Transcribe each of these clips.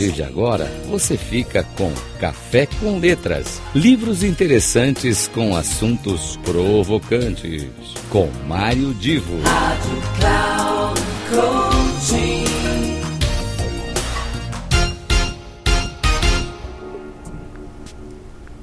partir de agora, você fica com Café com Letras. Livros interessantes com assuntos provocantes. Com Mário Divo. Rádio Cloud Coaching.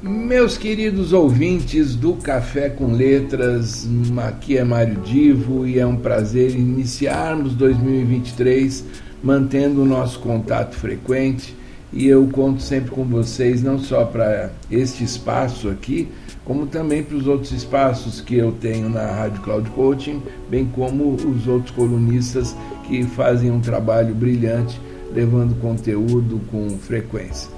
Meus queridos ouvintes do Café com Letras, aqui é Mário Divo e é um prazer iniciarmos 2023 mantendo o nosso contato frequente e eu conto sempre com vocês, não só para este espaço aqui, como também para os outros espaços que eu tenho na Rádio Cloud Coaching, bem como os outros colunistas que fazem um trabalho brilhante levando conteúdo com frequência.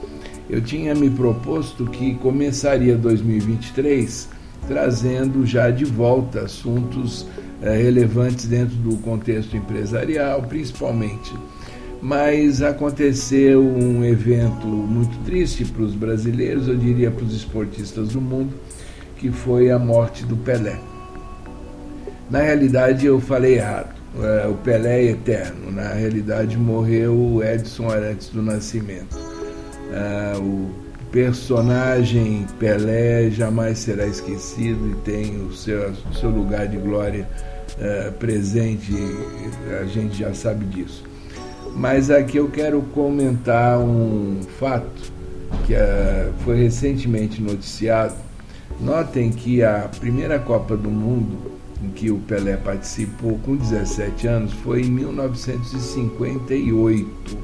Eu tinha me proposto que começaria 2023 trazendo já de volta assuntos eh, relevantes dentro do contexto empresarial, principalmente mas aconteceu um evento muito triste para os brasileiros, eu diria para os esportistas do mundo, que foi a morte do Pelé. Na realidade, eu falei errado. É, o Pelé é eterno. Na realidade, morreu o Edson antes do nascimento. É, o personagem Pelé jamais será esquecido e tem o seu, o seu lugar de glória é, presente, a gente já sabe disso. Mas aqui eu quero comentar um fato que uh, foi recentemente noticiado. Notem que a primeira Copa do Mundo em que o Pelé participou com 17 anos foi em 1958.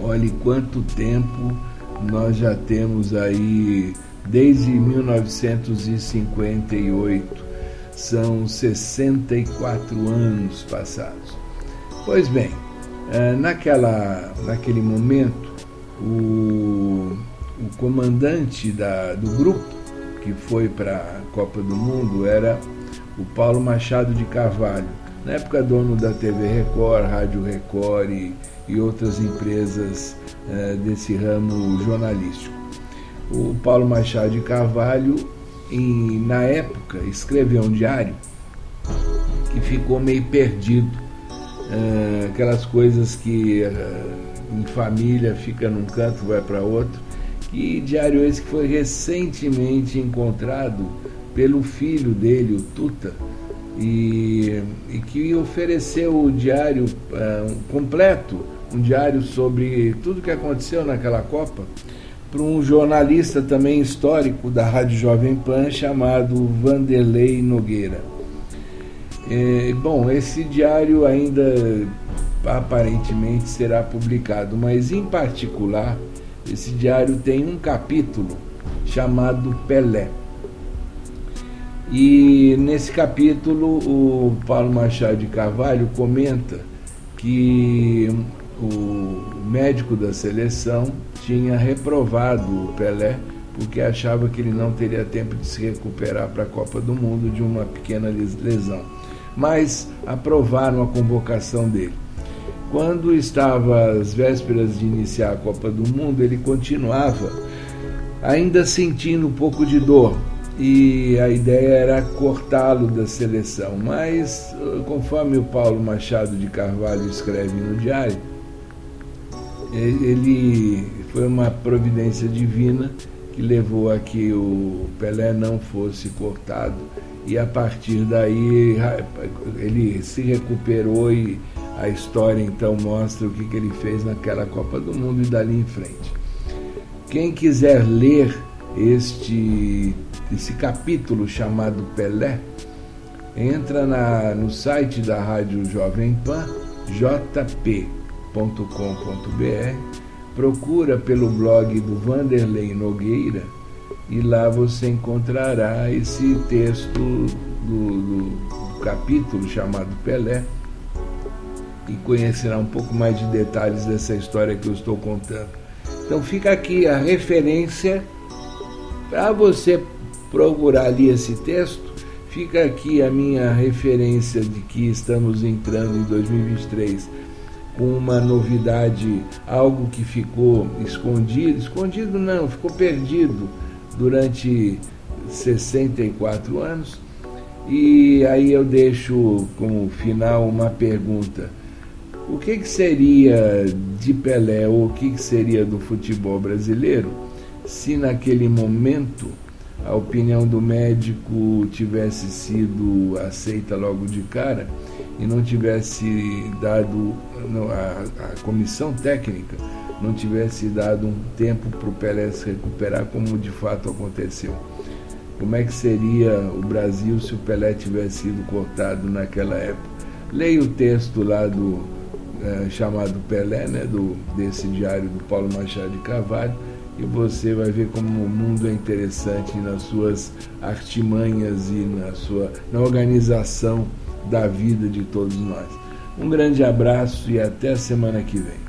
Olhe quanto tempo nós já temos aí desde 1958. São 64 anos passados. Pois bem, é, naquela, naquele momento, o, o comandante da, do grupo que foi para a Copa do Mundo era o Paulo Machado de Carvalho, na época dono da TV Record, Rádio Record e, e outras empresas é, desse ramo jornalístico. O Paulo Machado de Carvalho, em, na época, escreveu um diário que ficou meio perdido é, aquelas coisas que é, em família fica num canto, vai para outro. E diário esse que foi recentemente encontrado pelo filho dele, o Tuta, e, e que ofereceu o diário um completo, um diário sobre tudo que aconteceu naquela Copa, para um jornalista também histórico da Rádio Jovem Pan chamado Vanderlei Nogueira. É, bom, esse diário ainda aparentemente será publicado, mas em particular, esse diário tem um capítulo chamado Pelé. E nesse capítulo, o Paulo Machado de Carvalho comenta que o médico da seleção tinha reprovado o Pelé porque achava que ele não teria tempo de se recuperar para a Copa do Mundo de uma pequena lesão mas aprovaram a convocação dele. Quando estava às vésperas de iniciar a Copa do Mundo, ele continuava ainda sentindo um pouco de dor e a ideia era cortá-lo da seleção. Mas, conforme o Paulo Machado de Carvalho escreve no diário, ele foi uma providência divina que levou a que o Pelé não fosse cortado e a partir daí ele se recuperou e a história então mostra o que, que ele fez naquela Copa do Mundo e dali em frente. Quem quiser ler este esse capítulo chamado Pelé, entra na, no site da Rádio Jovem Pan, jp.com.br, procura pelo blog do Vanderlei Nogueira e lá você encontrará esse texto do, do, do capítulo chamado Pelé e conhecerá um pouco mais de detalhes dessa história que eu estou contando. Então fica aqui a referência para você procurar ali esse texto. Fica aqui a minha referência de que estamos entrando em 2023 com uma novidade, algo que ficou escondido, escondido não, ficou perdido durante 64 anos. E aí eu deixo como final uma pergunta. O que, que seria de Pelé ou o que, que seria do futebol brasileiro se naquele momento a opinião do médico tivesse sido aceita logo de cara e não tivesse dado a, a comissão técnica não tivesse dado um tempo para o Pelé se recuperar como de fato aconteceu. Como é que seria o Brasil se o Pelé tivesse sido cortado naquela época? Leia o texto lá do é, chamado Pelé, né, do, desse diário do Paulo Machado de Carvalho, e você vai ver como o mundo é interessante nas suas artimanhas e na sua na organização da vida de todos nós. Um grande abraço e até a semana que vem.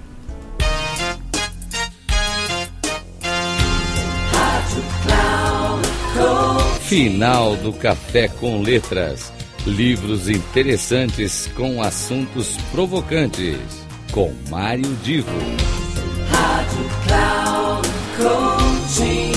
Final do Café com Letras. Livros interessantes com assuntos provocantes. Com Mário Divo. Rádio Cloud Coaching.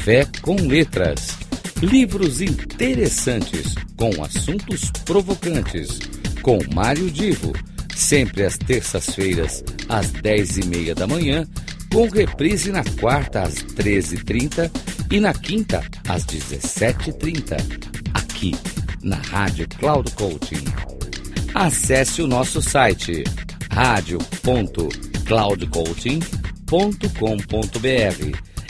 Café com Letras. Livros interessantes com assuntos provocantes. Com Mário Divo. Sempre às terças-feiras, às dez e meia da manhã, com reprise na quarta às treze e trinta na quinta às dezessete e trinta, aqui na Rádio Cloud Coaching. Acesse o nosso site radio.cloudcoaching.com.br